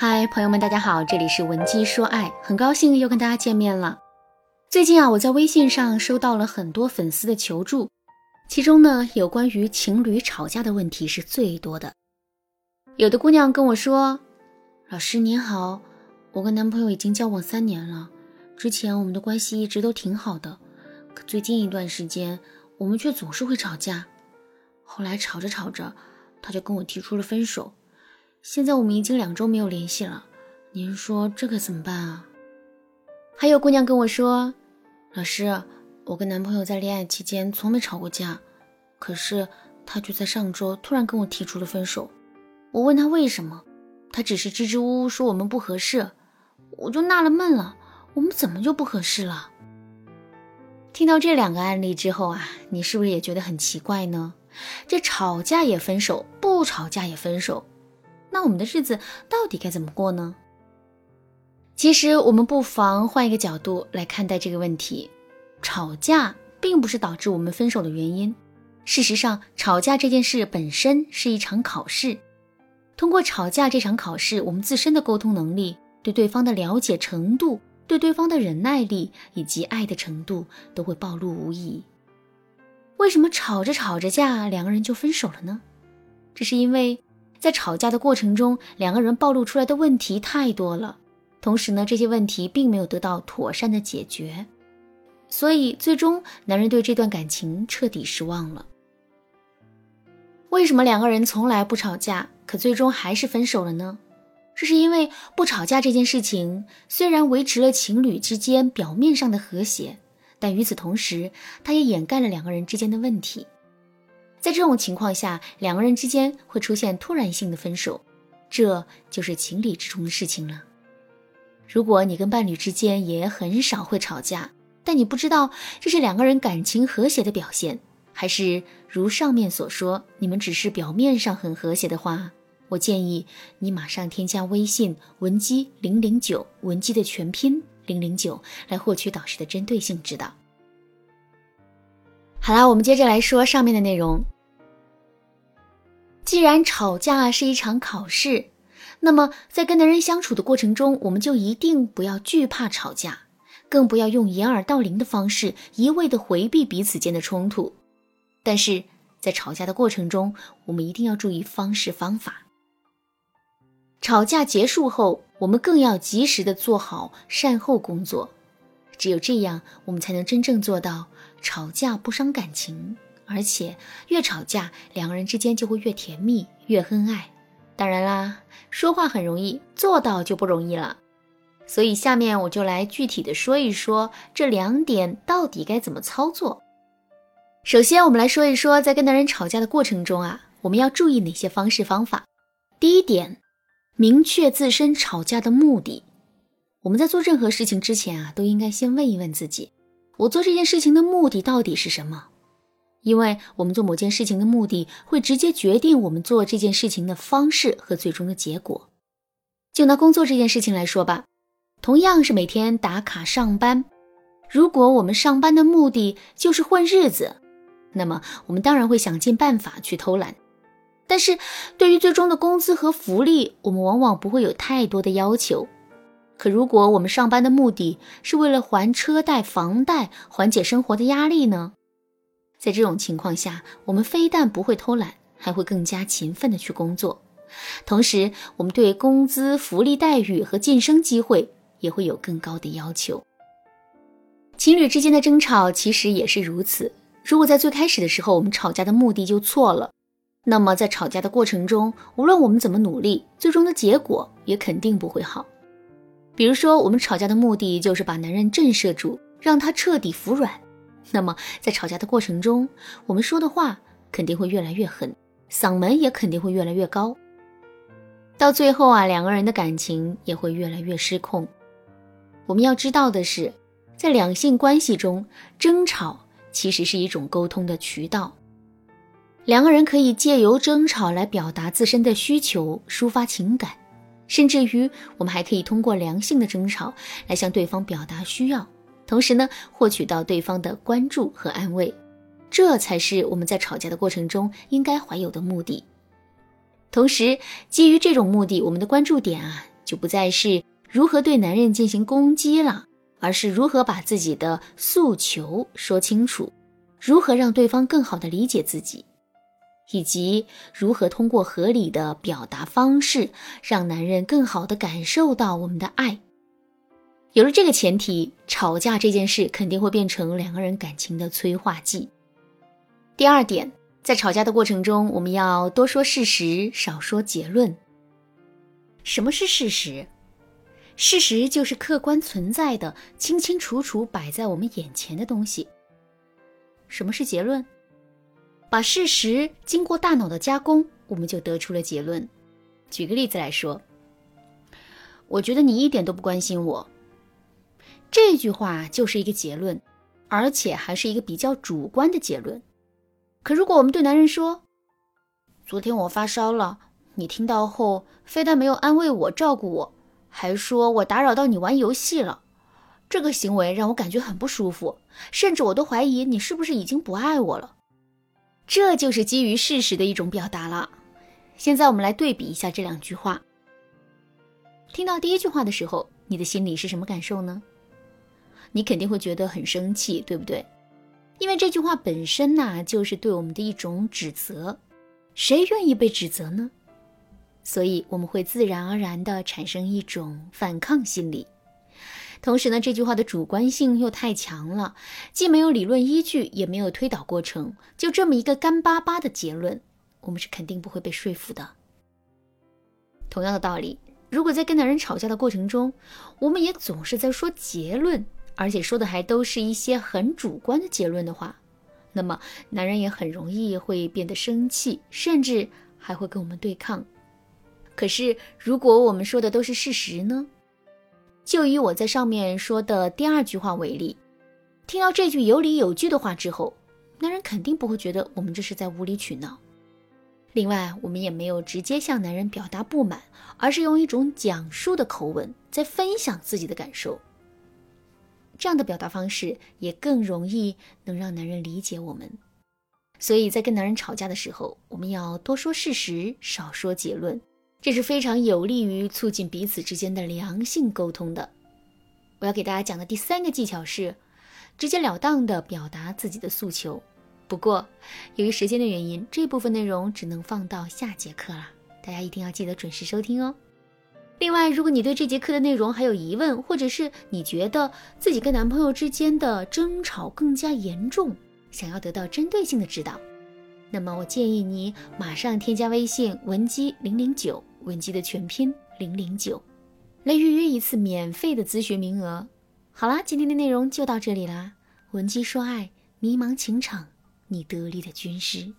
嗨，朋友们，大家好，这里是文姬说爱，很高兴又跟大家见面了。最近啊，我在微信上收到了很多粉丝的求助，其中呢，有关于情侣吵架的问题是最多的。有的姑娘跟我说：“老师您好，我跟男朋友已经交往三年了，之前我们的关系一直都挺好的，可最近一段时间，我们却总是会吵架。后来吵着吵着，他就跟我提出了分手。”现在我们已经两周没有联系了，您说这可怎么办啊？还有姑娘跟我说，老师，我跟男朋友在恋爱期间从没吵过架，可是他却在上周突然跟我提出了分手。我问他为什么，他只是支支吾吾说我们不合适，我就纳了闷了，我们怎么就不合适了？听到这两个案例之后啊，你是不是也觉得很奇怪呢？这吵架也分手，不吵架也分手。那我们的日子到底该怎么过呢？其实我们不妨换一个角度来看待这个问题：吵架并不是导致我们分手的原因。事实上，吵架这件事本身是一场考试。通过吵架这场考试，我们自身的沟通能力、对对方的了解程度、对对方的忍耐力以及爱的程度都会暴露无遗。为什么吵着吵着架，两个人就分手了呢？这是因为。在吵架的过程中，两个人暴露出来的问题太多了，同时呢，这些问题并没有得到妥善的解决，所以最终男人对这段感情彻底失望了。为什么两个人从来不吵架，可最终还是分手了呢？这是因为不吵架这件事情虽然维持了情侣之间表面上的和谐，但与此同时，它也掩盖了两个人之间的问题。在这种情况下，两个人之间会出现突然性的分手，这就是情理之中的事情了。如果你跟伴侣之间也很少会吵架，但你不知道这是两个人感情和谐的表现，还是如上面所说，你们只是表面上很和谐的话，我建议你马上添加微信文姬零零九，文姬的全拼零零九，来获取导师的针对性指导。好啦，我们接着来说上面的内容。既然吵架是一场考试，那么在跟男人相处的过程中，我们就一定不要惧怕吵架，更不要用掩耳盗铃的方式一味的回避彼此间的冲突。但是在吵架的过程中，我们一定要注意方式方法。吵架结束后，我们更要及时的做好善后工作，只有这样，我们才能真正做到。吵架不伤感情，而且越吵架，两个人之间就会越甜蜜、越恩爱。当然啦，说话很容易，做到就不容易了。所以下面我就来具体的说一说这两点到底该怎么操作。首先，我们来说一说在跟男人吵架的过程中啊，我们要注意哪些方式方法。第一点，明确自身吵架的目的。我们在做任何事情之前啊，都应该先问一问自己。我做这件事情的目的到底是什么？因为我们做某件事情的目的，会直接决定我们做这件事情的方式和最终的结果。就拿工作这件事情来说吧，同样是每天打卡上班，如果我们上班的目的就是混日子，那么我们当然会想尽办法去偷懒。但是对于最终的工资和福利，我们往往不会有太多的要求。可如果我们上班的目的是为了还车贷、房贷，缓解生活的压力呢？在这种情况下，我们非但不会偷懒，还会更加勤奋的去工作。同时，我们对工资、福利待遇和晋升机会也会有更高的要求。情侣之间的争吵其实也是如此。如果在最开始的时候我们吵架的目的就错了，那么在吵架的过程中，无论我们怎么努力，最终的结果也肯定不会好。比如说，我们吵架的目的就是把男人震慑住，让他彻底服软。那么，在吵架的过程中，我们说的话肯定会越来越狠，嗓门也肯定会越来越高。到最后啊，两个人的感情也会越来越失控。我们要知道的是，在两性关系中，争吵其实是一种沟通的渠道。两个人可以借由争吵来表达自身的需求，抒发情感。甚至于，我们还可以通过良性的争吵来向对方表达需要，同时呢，获取到对方的关注和安慰，这才是我们在吵架的过程中应该怀有的目的。同时，基于这种目的，我们的关注点啊，就不再是如何对男人进行攻击了，而是如何把自己的诉求说清楚，如何让对方更好的理解自己，以及如何通过合理的表达方式，让男人更好的感受到我们的爱。有了这个前提，吵架这件事肯定会变成两个人感情的催化剂。第二点，在吵架的过程中，我们要多说事实，少说结论。什么是事实？事实就是客观存在的、清清楚楚摆在我们眼前的东西。什么是结论？把事实经过大脑的加工，我们就得出了结论。举个例子来说，我觉得你一点都不关心我。这句话就是一个结论，而且还是一个比较主观的结论。可如果我们对男人说：“昨天我发烧了。”你听到后，非但没有安慰我、照顾我，还说我打扰到你玩游戏了。这个行为让我感觉很不舒服，甚至我都怀疑你是不是已经不爱我了。这就是基于事实的一种表达了。现在我们来对比一下这两句话。听到第一句话的时候，你的心里是什么感受呢？你肯定会觉得很生气，对不对？因为这句话本身呐，就是对我们的一种指责。谁愿意被指责呢？所以我们会自然而然地产生一种反抗心理，同时呢，这句话的主观性又太强了，既没有理论依据，也没有推导过程，就这么一个干巴巴的结论，我们是肯定不会被说服的。同样的道理，如果在跟男人吵架的过程中，我们也总是在说结论，而且说的还都是一些很主观的结论的话，那么男人也很容易会变得生气，甚至还会跟我们对抗。可是，如果我们说的都是事实呢？就以我在上面说的第二句话为例，听到这句有理有据的话之后，男人肯定不会觉得我们这是在无理取闹。另外，我们也没有直接向男人表达不满，而是用一种讲述的口吻在分享自己的感受。这样的表达方式也更容易能让男人理解我们。所以在跟男人吵架的时候，我们要多说事实，少说结论。这是非常有利于促进彼此之间的良性沟通的。我要给大家讲的第三个技巧是，直截了当的表达自己的诉求。不过，由于时间的原因，这部分内容只能放到下节课了。大家一定要记得准时收听哦。另外，如果你对这节课的内容还有疑问，或者是你觉得自己跟男朋友之间的争吵更加严重，想要得到针对性的指导，那么我建议你马上添加微信文姬零零九。文姬的全拼零零九，来预约一次免费的咨询名额。好啦，今天的内容就到这里啦。文姬说爱，迷茫情场，你得力的军师。